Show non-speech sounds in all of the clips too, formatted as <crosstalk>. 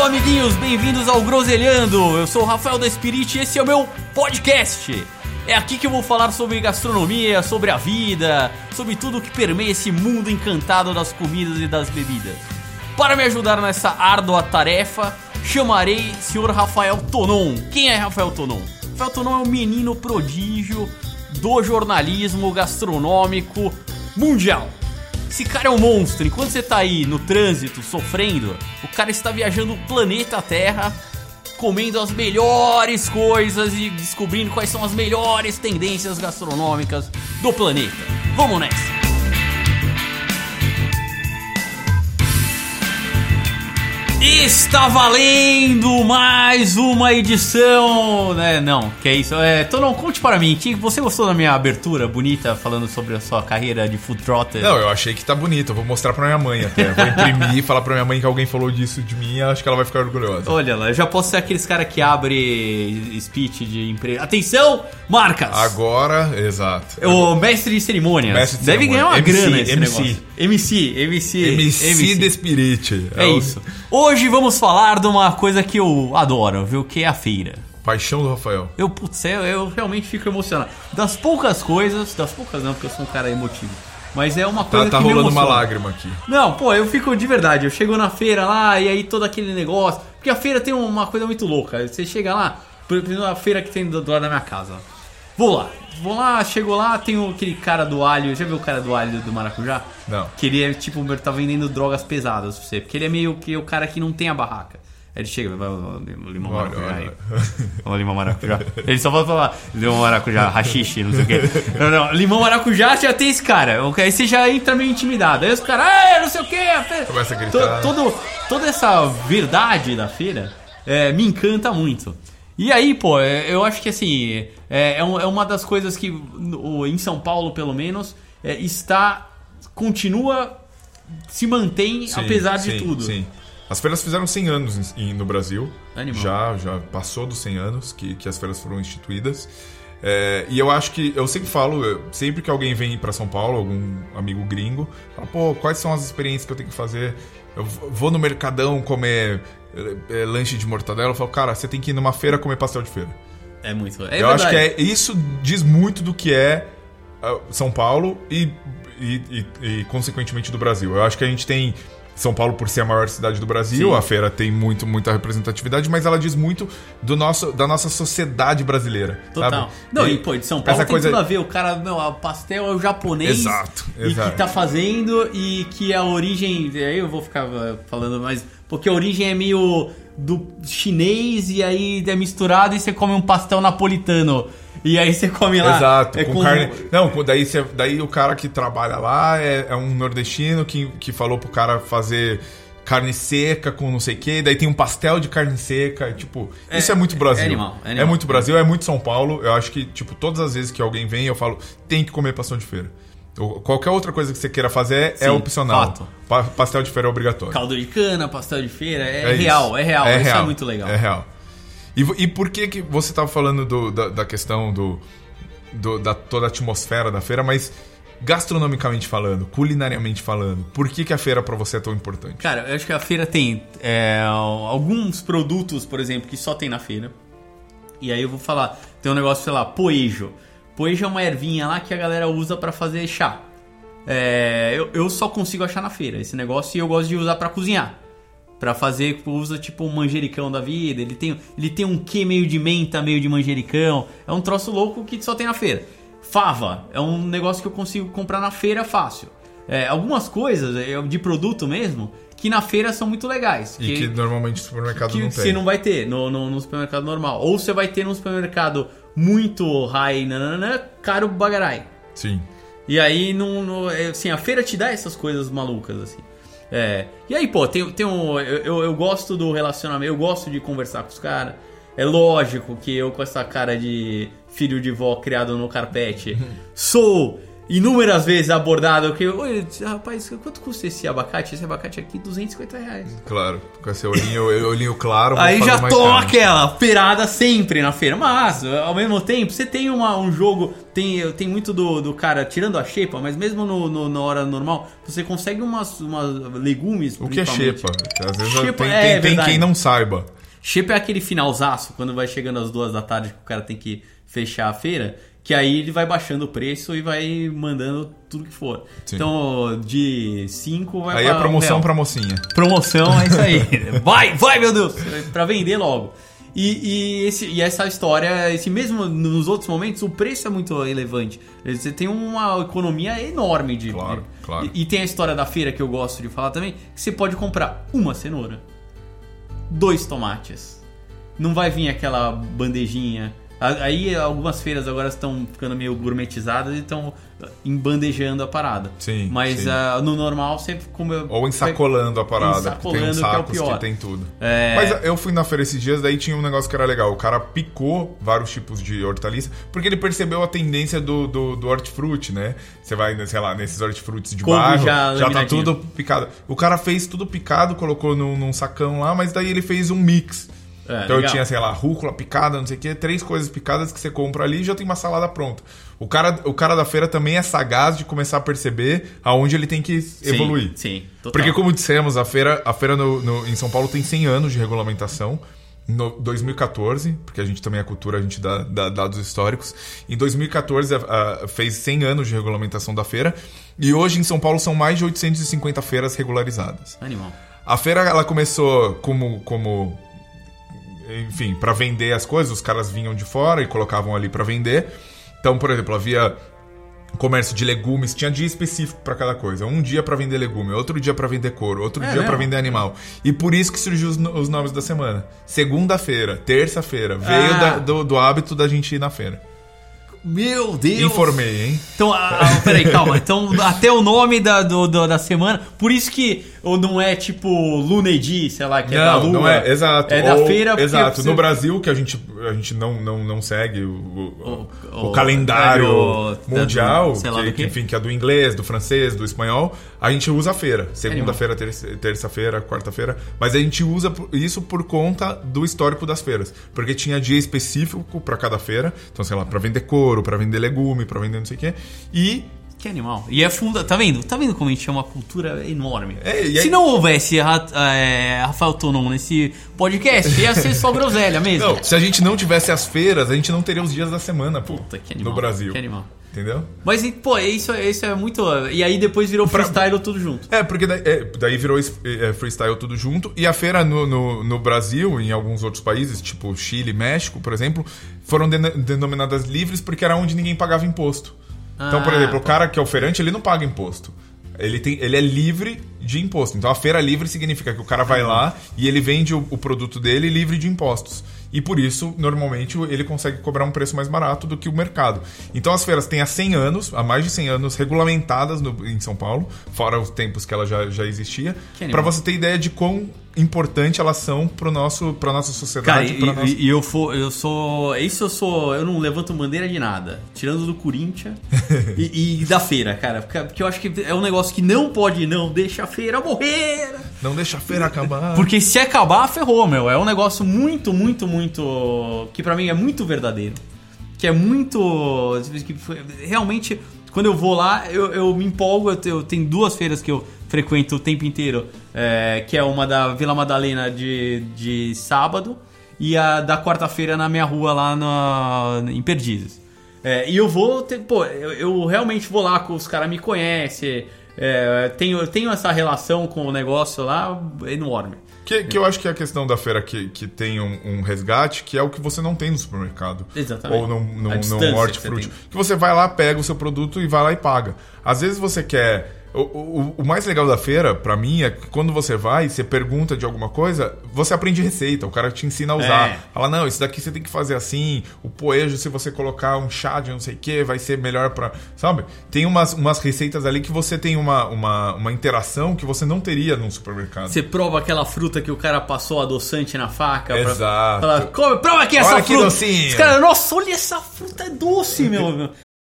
Alô, amiguinhos, bem-vindos ao Groselhando. Eu sou o Rafael da Spirit e esse é o meu podcast. É aqui que eu vou falar sobre gastronomia, sobre a vida, sobre tudo que permeia esse mundo encantado das comidas e das bebidas. Para me ajudar nessa árdua tarefa, chamarei Sr. Rafael Tonon. Quem é Rafael Tonon? Rafael Tonon é um menino prodígio do jornalismo gastronômico mundial. Esse cara é um monstro. Enquanto você tá aí no trânsito sofrendo, o cara está viajando o planeta Terra, comendo as melhores coisas e descobrindo quais são as melhores tendências gastronômicas do planeta. Vamos nessa! Está valendo mais uma edição, né? Não, que é isso. É, Tonon, conte para mim, que você gostou da minha abertura bonita falando sobre a sua carreira de food trotter? Não, eu achei que tá bonito. Eu vou mostrar pra minha mãe até. Vou imprimir e falar pra minha mãe que alguém falou disso de mim. Acho que ela vai ficar orgulhosa. Olha lá, eu já posso ser aqueles cara que abre speech de empresa. Atenção, marcas! Agora, exato. O mestre de cerimônias. Mestre de Deve cerimônia. ganhar uma MC, grana esse MC. negócio. MC, MC, MC, de Spirit. É o isso. Hoje vamos falar de uma coisa que eu adoro, viu? Que é a feira. Paixão do Rafael. Eu, putz, eu, eu realmente fico emocionado. Das poucas coisas, das poucas não, porque eu sou um cara emotivo. Mas é uma Tá, coisa tá que me rolando uma lágrima aqui. Não, pô, eu fico de verdade. Eu chego na feira lá e aí todo aquele negócio. Porque a feira tem uma coisa muito louca. Você chega lá, por exemplo, a feira que tem do, do lado da minha casa. Vou lá. Vou lá, chego lá, tem o- aquele cara do alho. Já viu o cara do alho do maracujá? Não. Que ele é tipo, tá vendendo drogas pesadas pra você. Porque ele é meio que o cara que não tem a barraca. Aí ele chega, vai, limão Olha, maracujá aí. olha. <laughs> Ó, limão maracujá. Ele só vai falar limão maracujá, rachixe, não sei o quê. Não, não, limão maracujá já tem esse cara. Aí você já entra meio intimidado. Aí os caras, ah, não sei o quê. a feira." Começa a gritar. To- todo, toda essa verdade da feira é, me encanta muito. E aí, pô, é, eu acho que assim, é, é é uma das coisas que em São Paulo, pelo menos, é, está. continua. se mantém Sim, apesar de sim, tudo. Sim. As feiras fizeram 100 anos no Brasil. Animal. Já, já passou dos 100 anos que, que as feiras foram instituídas. É, e eu acho que, eu sempre falo, eu- sempre que alguém vem para São Paulo, algum amigo gringo, fala, pô, quais são as experiências que eu tenho que fazer? Eu vou no Mercadão comer é, é, lanche de mortadela, eu falo, cara, você tem que ir numa feira comer pastel de feira. É muito. É eu acho que verdade. é, isso diz muito do que é ah, São Paulo e, e, e- e, consequentemente do Brasil. Eu acho que a gente tem São Paulo por ser a maior cidade do Brasil, Sim. a feira tem muito muita representatividade, mas ela diz muito do nosso da nossa sociedade brasileira, Total. sabe? Não, e, pô, de São Paulo essa tem coisa tudo a ver. O cara, meu, o pastel é o japonês. Exato, E exato. que tá fazendo e que a origem. Aí eu vou ficar eh, falando mais. Porque a origem é meio do chinês e aí é misturado e você come um pastel napolitano. E aí você come lá. Exato, é com, carne. Não, com- daí, você- daí o cara que trabalha lá é, é um nordestino que, que falou pro cara fazer carne seca com não sei o que, daí tem um pastel de carne seca, tipo, É- isso é muito Brasil. é animal, é animal. muito Brasil, é muito São Paulo. Eu acho que, tipo, todas as vezes que alguém vem, eu falo, tem que comer pastel de feira. Ou Qualquer outra coisa que você queira fazer Sim, é opcional. Pa- pastel de feira é obrigatório. Caldo de cana, pastel de feira. É, É real, é real. Isso é muito legal. É real. E, e por que, que você estava falando do- da, da questão do, do- da toda a atmosfera da feira, mas gastronomicamente falando, culinariamente falando, por que, que a feira para você é tão importante? Cara, eu acho que a feira tem é, alguns produtos, por exemplo, que só tem na feira. E aí eu vou falar, tem um negócio, sei lá, poejo. Poejo é uma ervinha lá que a galera usa pra fazer chá. É, eu, eu só consigo achar na feira esse negócio e eu gosto de usar pra cozinhar. Pra fazer, usa tipo um manjericão da vida. Ele tem, ele tem um quê meio de menta, meio de manjericão. É um troço louco que só tem na feira. Fava é um negócio que eu consigo comprar na feira fácil. É, algumas coisas é, de produto mesmo que na feira são muito legais. E que normalmente o supermercado que não você tem. não vai ter no, no, no supermercado normal. Ou você vai ter num supermercado muito high, nananã, caro bagarai. Sim. E aí, não, não- é, assim, a feira te dá essas coisas malucas, assim. É. E aí, pô, tem, tem um. Eu, eu, eu gosto do relacionamento, eu gosto de conversar com os caras. É lógico que eu, com essa cara de filho de vó criado no carpete, <laughs> sou inúmeras vezes abordado que, oi, rapaz, quanto custa esse abacate? Esse abacate aqui, 250 reais. Claro, com esse olhinho, olhinho claro. Aí já toma aquela feirada sempre na feira. Mas, ao mesmo tempo, você tem uma, um jogo. Tem, tem muito do, do cara tirando a xepa, mas mesmo no, no- na hora normal, você consegue umas, umas legumes. O que é xepa? Às vezes Xepa, tem, é, tem- tem quem não saiba. Xepa é aquele finalzaço, quando vai chegando às duas da tarde que o cara tem que fechar a feira, que aí ele vai baixando o preço e vai mandando tudo que for. Sim. Então, de 5 vai Aí é um promoção real. pra mocinha. Promoção, é isso aí. <laughs> Vai, vai, meu Deus! Pra vender logo. E, e, esse- e essa história, esse mesmo nos outros momentos, o preço é muito relevante. Você tem uma economia enorme de. Claro, de- claro. E, e tem a história da feira que eu gosto de falar também, que você pode comprar uma cenoura, dois tomates. Não vai vir aquela bandejinha. Aí algumas feiras agora estão ficando meio gourmetizadas e estão embandejando a parada. Sim, Mas sim. ah, no normal sempre como eu Ou ensacolando a parada, porque tem uns Ensacolando, que é o sacos que, pior. tem tudo. É. Mas eu fui na feira esses dias, daí tinha um negócio que era legal. O cara picou vários tipos de hortaliça, porque ele percebeu a tendência do, do, do hortifruti, né? Você vai, sei lá, nesses hortifrutis de Couve bairro, já já, tá tudo picado. O cara fez tudo picado, colocou num, num sacão lá, mas daí ele fez um mix. É, então eu legal. tinha, sei lá, rúcula picada, não sei o quê, três coisas picadas que você compra ali e já tem uma salada pronta. O cara, o cara da feira também é sagaz de começar a perceber aonde ele tem que Sim, evoluir. Sim, total. Porque, como dissemos, a feira, a feira no, no- em São Paulo tem 100 anos de regulamentação. Em no- 2014, porque a gente também é cultura, a gente dá, dá dados históricos. Em 2014 a- a- fez 100 anos de regulamentação da feira. E hoje em São Paulo são mais de 850 feiras regularizadas. Animal. A feira ela começou como, como enfim, para vender as coisas, os caras vinham de fora e colocavam ali para vender. Então, por exemplo, havia comércio de legumes, tinha dia específico para cada coisa. Um dia para vender legume, outro dia para vender couro, outro É dia para vender animal. E por isso que surgiu os, os nomes da semana. Segunda-feira, terça-feira, veio Ah. da- do, do hábito da gente ir na feira. Meu Deus! Informei, hein? Então, ah, ah, peraí, calma. Então, até o nome da, do- do- da semana. Por isso que ou não é tipo Lunedi, sei lá, que é da não, lua. não é, exato. É da Ou- feira. Exato. você- No Brasil, que a gente, a gente não, não, não segue o, o, O- o calendário o- mundial, do- sei lá que, que, enfim, que é do inglês, do francês, do espanhol, a gente usa a feira. Segunda-feira, terça- terça-feira, quarta-feira. Mas a gente usa isso por conta do histórico das feiras. Porque tinha dia específico para cada feira. Então, sei lá, para vender couro, para vender legume, para vender não sei o quê. E Que animal. E é funda. Tá vendo? Tá vendo como a gente é uma cultura enorme? É, e aí- Se não houvesse Ra- é, Rafael Tonon nesse podcast, ia ser só groselha mesmo. Não, se a gente não tivesse as feiras, a gente não teria os dias da semana, pô. Puta, que animal. No Brasil. Que animal. Entendeu? Mas, pô, isso, isso é muito. E aí depois virou Pra- freestyle tudo junto. É, porque daí, é, daí virou é, freestyle tudo junto. E a feira no, no, no Brasil, em alguns outros países, tipo Chile, México, por exemplo, foram deno- denominadas livres porque era onde ninguém pagava imposto. Então, por Ah, exemplo, o tá. cara que é oferente, ele não paga imposto. Ele, tem, ele é livre de imposto. Então, a feira livre significa que o cara vai lá e ele vende o, o produto dele livre de impostos. E por isso, normalmente, ele consegue cobrar um preço mais barato do que o mercado. Então, as feiras têm há 100 anos, há mais de 100 anos, regulamentadas no- em São Paulo, fora os tempos que ela já, já existia, para você ter ideia de quão importante elas são para nossa Cara, sociedade. e, pra nossa... e- e eu, for, eu sou. Isso eu sou. Eu não levanto bandeira de nada. Tirando do Corinthians <laughs> e, e da feira, cara. Porque, porque eu acho que é um negócio que não pode não deixa a feira morrer. Não deixa a feira acabar. Porque se acabar, ferrou, meu. É um negócio muito, muito, muito. Que pra mim é muito verdadeiro. Que é muito. que Realmente, quando eu vou lá, eu, eu me empolgo. Eu eu tenho duas feiras que eu frequento o tempo inteiro. é, que é uma da Vila Madalena de, de sábado e a da quarta-feira na minha rua lá em Perdizes. É, e eu vou, ter- pô, eu, eu realmente vou lá, os caras me conhecem, é, tenho, tenho essa relação com o negócio lá enorme. Que, que eu acho que é a questão da feira que, que tem um, um resgate, que é o que você não tem no supermercado. Exatamente. Ou distância num que hortifruti. tem. Que você vai lá, pega o seu produto e vai lá e paga. Às vezes você quer o, o, o mais legal da feira, pra mim, é que quando você vai, você pergunta de alguma coisa, você aprende receita, o cara te ensina a usar. É. Fala, não, isso daqui você tem que fazer assim, o poejo, se você colocar um chá de não sei o que, vai ser melhor pra. Sabe? Tem umas, umas receitas ali que você tem uma, uma, uma interação que você não teria num supermercado. Você prova aquela fruta que o cara passou adoçante na faca. pra- Exato. Fala, "Come, prova aqui essa Olha que fruta. docinho. Os caras, nossa, olha essa fruta é doce, <laughs> meu.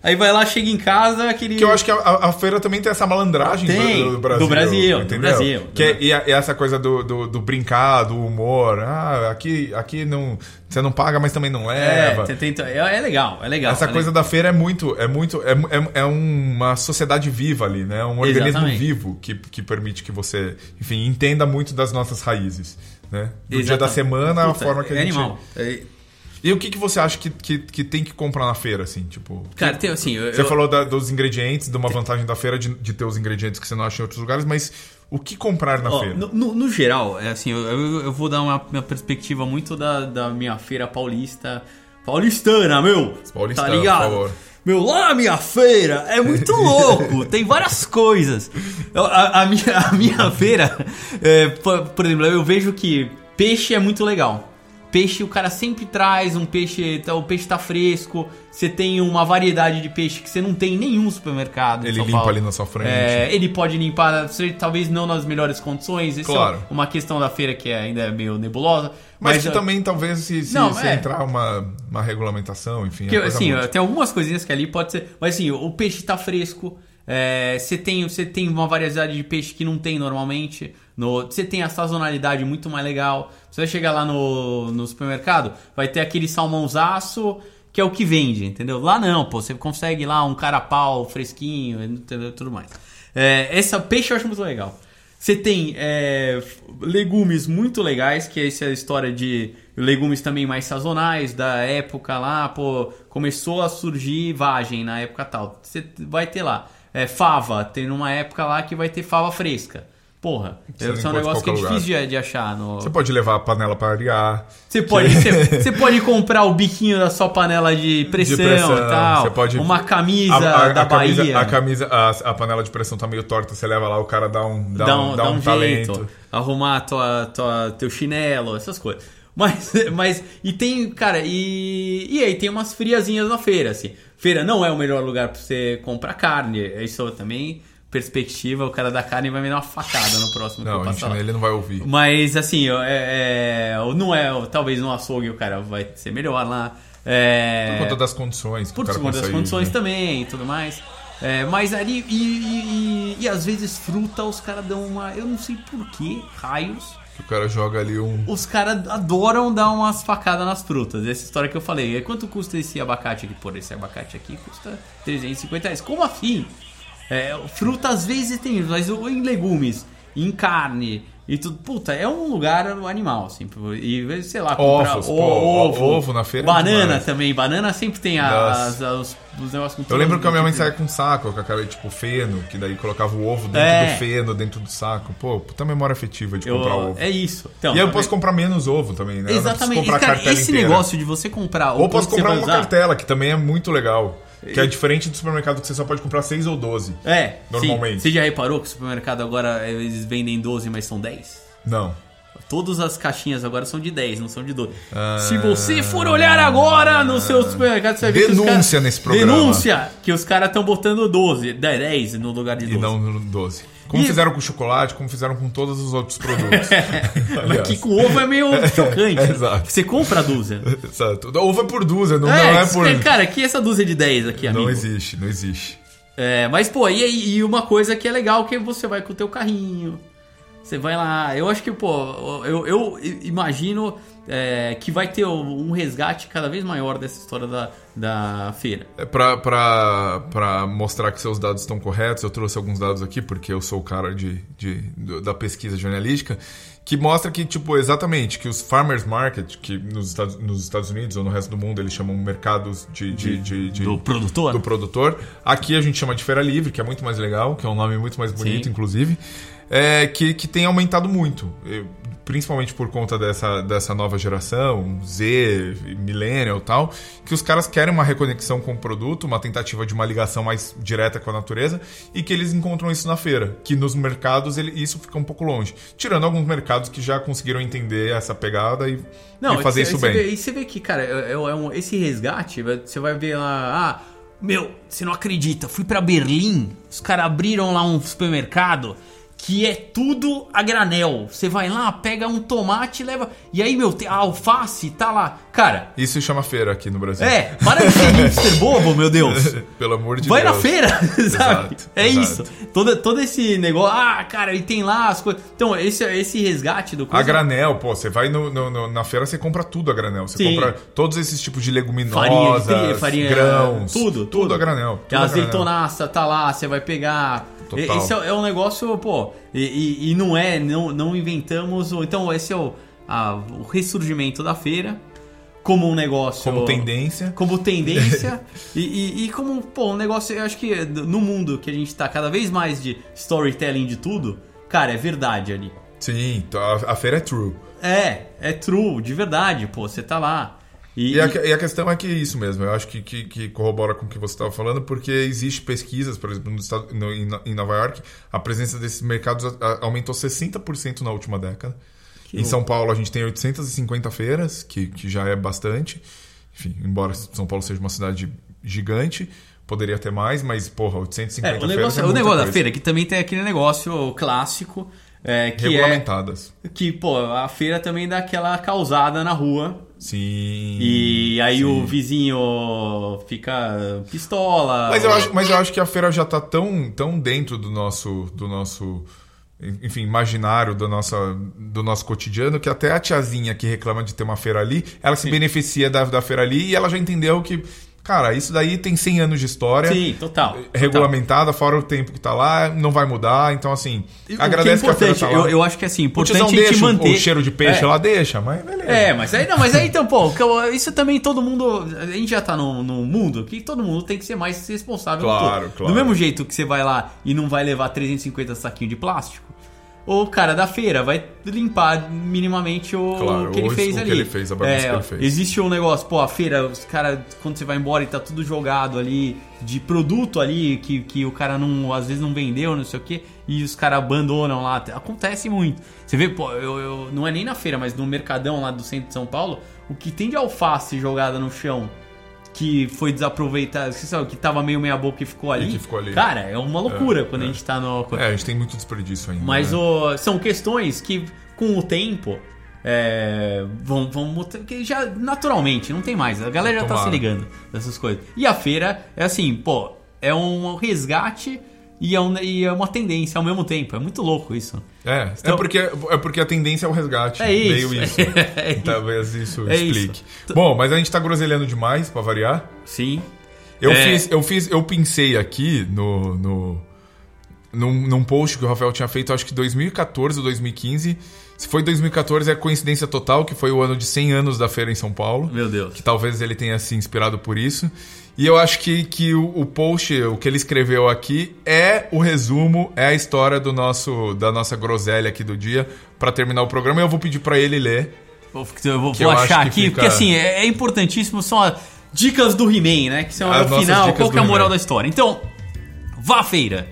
Aí vai lá, chega em casa, aquele. Que eu acho que a, a- a feira também tem essa malandragem Tem, do, do Brasil. do Brasil, do entendeu? Brasil. Que é, e, a- e essa coisa do, do, do brincar, do humor. Ah, aqui, aqui não, você não paga, mas também não É, leva. tem- tem- é, é legal, é legal. Essa é coisa legal. da feira é muito. É muito. É, é, é uma sociedade viva ali, né? Um organismo Exatamente. vivo que, que permite que você, enfim, entenda muito das nossas raízes. Né? Do dia da Exatamente. semana, a Puta, forma que a é gente. animal. E o que, que você acha que, que, que tem que comprar na feira, assim? Tipo. Cara, tem assim. eu- Você eu- falou da- dos ingredientes, de uma vantagem da feira de, de ter os ingredientes que você não acha em outros lugares, mas o que comprar na Ó, feira? no, no- no geral, é assim, eu, eu- eu vou dar uma, uma perspectiva muito da, da minha feira paulista. Paulistana, meu! Paulistana, tá ligado? por favor. Meu, lá na minha feira é muito <laughs> louco, tem várias coisas. Eu- A, a minha, a minha <laughs> feira, é, por, por exemplo, eu vejo que peixe é muito legal. Peixe, o cara sempre traz um peixe, tá- o peixe tá fresco. Você tem uma variedade de peixe que você não tem em nenhum supermercado. Ele limpa Paulo. ali na sua frente. É, ele pode limpar, talvez não nas melhores condições. Isso Claro. é uma questão da feira que ainda é meio nebulosa. Mas, Mas, que eu- também, talvez, se, se, Não, se é. entrar uma, uma regulamentação, enfim. que, é coisa assim, muito. tem algumas coisinhas que ali pode ser. Mas assim, o peixe tá fresco. É, Você tem, você tem uma variedade de peixe que não tem normalmente. No, você tem a sazonalidade muito mais legal. Você vai chegar lá no, no supermercado, vai ter aquele salmãozaço que é o que vende, entendeu? Lá não, pô, você consegue lá um carapau fresquinho, entendeu? Tudo mais. É, essa peixe eu acho muito legal. Você tem é, legumes muito legais, que essa é a história de legumes também mais sazonais, da época lá, pô, começou a surgir vagem na época tal. Você vai ter lá é, fava, tem numa época lá que vai ter fava fresca. Porra, esse é um negócio que é difícil de, de achar. No... Você pode levar a panela para arear. Você pode, você, você pode comprar o biquinho da sua panela de pressão, de pressão, e tal. Você pode... Uma camisa a, a, da a camisa, Bahia. A camisa, a, panela de pressão tá meio torta, você leva lá, o cara dá um, dá dá um, dá um um talento. jeito, arrumar tua, tua, teu chinelo, essas coisas. Mas, <laughs> mas, e tem, cara, e, e aí tem umas friazinhas na feira, assim. Feira não é o melhor lugar pra você comprar carne, isso também, perspectiva, o cara da carne vai me dar uma facada no próximo que Não, eu gente, passar lá. ele não vai ouvir. Mas assim, eu- é, é, não é, talvez no açougue o cara vai ser melhor lá. É, Por conta das condições que por conta das condições né? também e tudo mais. É, mas ali, e, e, e- e às vezes fruta, os caras dão uma. Eu não sei por que. O cara joga ali um... Os caras adoram dar umas facadas nas frutas. Essa história que eu falei. É, Quanto custa esse abacate aqui? Por esse abacate aqui custa 350 reais. Como assim? É, fruta às vezes tem, mas em legumes, em carne e tudo. Puta, é um lugar animal, assim. E sei lá, comprar Ovos, pô, ovo, ovo na feira é Banana demais. também. Banana sempre tem as, as- os negócios com Eu lembro que a minha mãe saía com um saco, com aquela tipo feno, que daí colocava o ovo dentro É. do feno, dentro do saco. Pô, puta memória afetiva de Eu- comprar ovo. É isso. Então, e aí eu posso comprar menos ovo também, né? Eu Exatamente. comprar Cara, cartela esse inteira. negócio de você comprar Ou posso comprar uma usar- cartela, que também é muito legal. Que é diferente do supermercado que você só pode comprar 6 ou 12. É, Normalmente. Sim. Você já reparou que o supermercado agora eles vendem 12, mas são 10? Não. Todas as caixinhas agora são de 10, não são de 12. Ah. Se você for olhar agora no seu supermercado, você vai ver que os Denúncia caras- nesse programa. Denúncia! Que os caras estão botando 12, 10 no lugar de 12. E não no 12. Como E- fizeram com o chocolate, como fizeram com todos os outros produtos. <laughs> Mas que com ovo é meio <laughs> chocante. Exato. Você compra a dúzia. Exato. Ovo é por dúzia, não é, não é por. Cara, que essa dúzia de 10 aqui, amigo? Não existe, não existe. É, mas, pô, e, e uma coisa que é legal que você vai com o teu carrinho. Você vai lá. Eu acho que, pô, eu, eu imagino é, que vai ter um resgate cada vez maior dessa história da, da feira. É pra, pra, pra mostrar que seus dados estão corretos, eu trouxe alguns dados aqui, porque eu sou o cara de, de, da pesquisa jornalística, que mostra que, tipo, exatamente, que os farmers market, que nos Estados, nos Estados Unidos ou no resto do mundo eles chamam mercados de, de, de, de do produtor. Do produtor. Aqui a gente chama de feira livre, que é muito mais legal, que é um nome muito mais bonito, Sim. inclusive. É, que, que tem aumentado muito. Eu, principalmente por conta dessa, dessa nova geração, Z, Millennial e tal, que os caras querem uma reconexão com o produto, uma tentativa de uma ligação mais direta com a natureza, e que eles encontram isso na feira. Que nos mercados ele, isso fica um pouco longe. Tirando alguns mercados que já conseguiram entender essa pegada e, e fazer cê, isso bem. Vê, e você vê que, cara, é, é um, esse resgate, você vai ver lá, ah, meu, você não acredita, fui para Berlim, os caras abriram lá um supermercado que é tudo a granel. Você vai lá, pega um tomate e leva. E aí, meu, a alface tá lá. Cara. Isso se chama feira aqui no Brasil. É, para de ser hipster <laughs> bobo, meu Deus. Pelo amor de vai Deus. Vai na feira, <laughs> sabe? Exato, é exato. isso. Todo, todo esse negócio. Ah, cara, e tem lá as coisas. Então, esse, esse resgate do coisa... A granel, pô, você vai no, no, no, na feira, você compra tudo a granel. Você Sim. compra todos esses tipos de leguminosas, farinha, farinha, grãos. Tudo, tudo. Tudo a granel. Tudo a azeitonaça tá lá, você vai pegar. Total. Esse é, é, um negócio, pô, e, e, e, não é, não, não inventamos. Então, esse é o, a, o ressurgimento da feira como um negócio. Como tendência. Como tendência. <laughs> e, e, e, como, pô, um negócio, eu acho que no mundo que a gente tá cada vez mais de storytelling de tudo, cara, é verdade ali. Sim, a, a feira é true. É, é true, de verdade, pô, você tá lá. E, e, a, e, a, questão é que é isso mesmo, eu acho que, que, que corrobora com o que você estava falando, porque existe pesquisas, por exemplo, no estado, no, em, Nova York, a presença desses mercados aumentou 60% na última década. Que em São Paulo a gente tem 850 feiras, que, que já é bastante. Enfim, embora São Paulo seja uma cidade gigante, poderia ter mais, mas, porra, 850 é, o negócio, feiras é O negócio coisa. da feira, que também tem aquele negócio clássico. É, que Regulamentadas. É, que, pô, a feira também dá aquela causada na rua. Sim. E aí sim. o vizinho fica pistola. Mas eu, acho, mas eu acho que a feira já tá tão, tão dentro do nosso, do nosso enfim, imaginário do nosso, do nosso cotidiano, que até a tiazinha que reclama de ter uma feira ali, ela se Sim. beneficia da, da feira ali e ela já entendeu que, cara, isso daí tem 100 anos de história. Sim, total. Regulamentada, fora o tempo que tá lá, não vai mudar. Então, assim, O agradece que é que, a tá lá. eu, eu acho que assim, o importante gente deixa o- manter. o cheiro de peixe É. lá, deixa, mas beleza. É, mas aí não, mas aí então, pô, isso também todo mundo. A gente já tá num, num mundo que todo mundo tem que ser mais responsável. Claro, claro. Do mesmo jeito que você vai lá e não vai levar 350 saquinhos de plástico, o cara da feira vai limpar minimamente o Claro, que ele fez o que ali. ele fez, a bagunça que ele fez. Existe um negócio, pô, a feira, os caras, quando você vai embora e tá tudo jogado ali, de produto ali, que, que o cara não, às vezes não vendeu, não sei o que, e os caras abandonam lá. Acontece muito. Você vê, pô, eu, eu- não é nem na feira, mas no mercadão lá do centro de São Paulo, o que tem de alface jogada no chão que foi desaproveitado, você sabe, que tava meio meia boca e ficou ali. que ficou ali. Cara, é uma loucura É, quando é. a gente tá no. É, a gente tem muito desperdício ainda. Mas né? o- são questões que, com o tempo, é, vão, vão que já naturalmente não tem mais. A galera já tá se ligando dessas coisas. E a feira é assim, pô, é um resgate e é, um- e é uma tendência ao mesmo tempo. É muito louco isso. É, Então- é, porque, é porque a tendência é o resgate. É isso. Meio isso. <laughs> É isso. Talvez isso É explique. isso. Bom, mas a gente tá groselhando demais, pra variar. Sim. Eu É. fiz, eu fiz, eu pensei aqui no, no num, num post que o Rafael tinha feito, acho que 2014 ou 2015. Se foi 2014 é coincidência total, que foi o ano de 100 anos da feira em São Paulo. Meu Deus. Que talvez ele tenha se inspirado por isso. E eu acho que, que o, o post, o que ele escreveu aqui, é o resumo, é a história do nosso, da nossa groselha aqui do dia, pra terminar o programa. E eu vou pedir pra ele ler. Vou, vou, vou achar aqui, fica- porque assim, é, é importantíssimo, são as dicas do He-Man, né? Que são As nossas final, qual que é a moral da história. Então, vá à feira.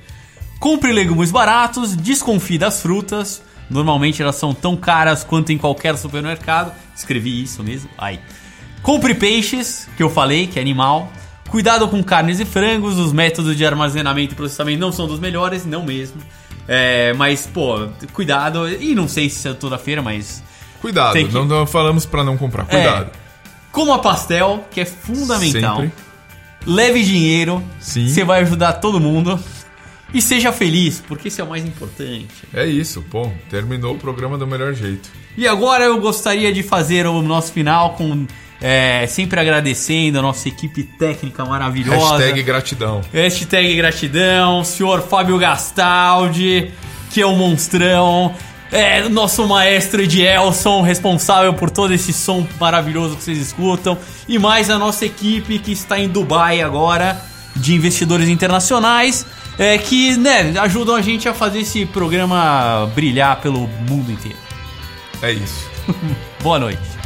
Compre legumes baratos, desconfie das frutas. Normalmente elas são tão caras quanto em qualquer supermercado. Escrevi isso mesmo. Aí. Compre peixes, que eu falei, que é animal. Cuidado com carnes e frangos. Os métodos de armazenamento e processamento não são dos melhores, não mesmo. É, mas, pô, cuidado. E não sei se é toda feira, mas Cuidado, que- não, não falamos pra não comprar. Cuidado. Coma pastel, que é fundamental. Sempre. Leve dinheiro. Você vai ajudar todo mundo. E seja feliz, porque isso é o mais importante. É isso, pô. Terminou o programa do melhor jeito. E agora eu gostaria de fazer o nosso final com. É, sempre agradecendo a nossa equipe técnica maravilhosa. Hashtag gratidão. Hashtag gratidão, senhor Fábio Gastaldi, que é o monstrão. É, nosso maestro Edielson, responsável por todo esse som maravilhoso que vocês escutam. E mais a nossa equipe que está em Dubai agora, de investidores internacionais, é, que né, ajudam a gente a fazer esse programa brilhar pelo mundo inteiro. É isso. <laughs> Boa noite.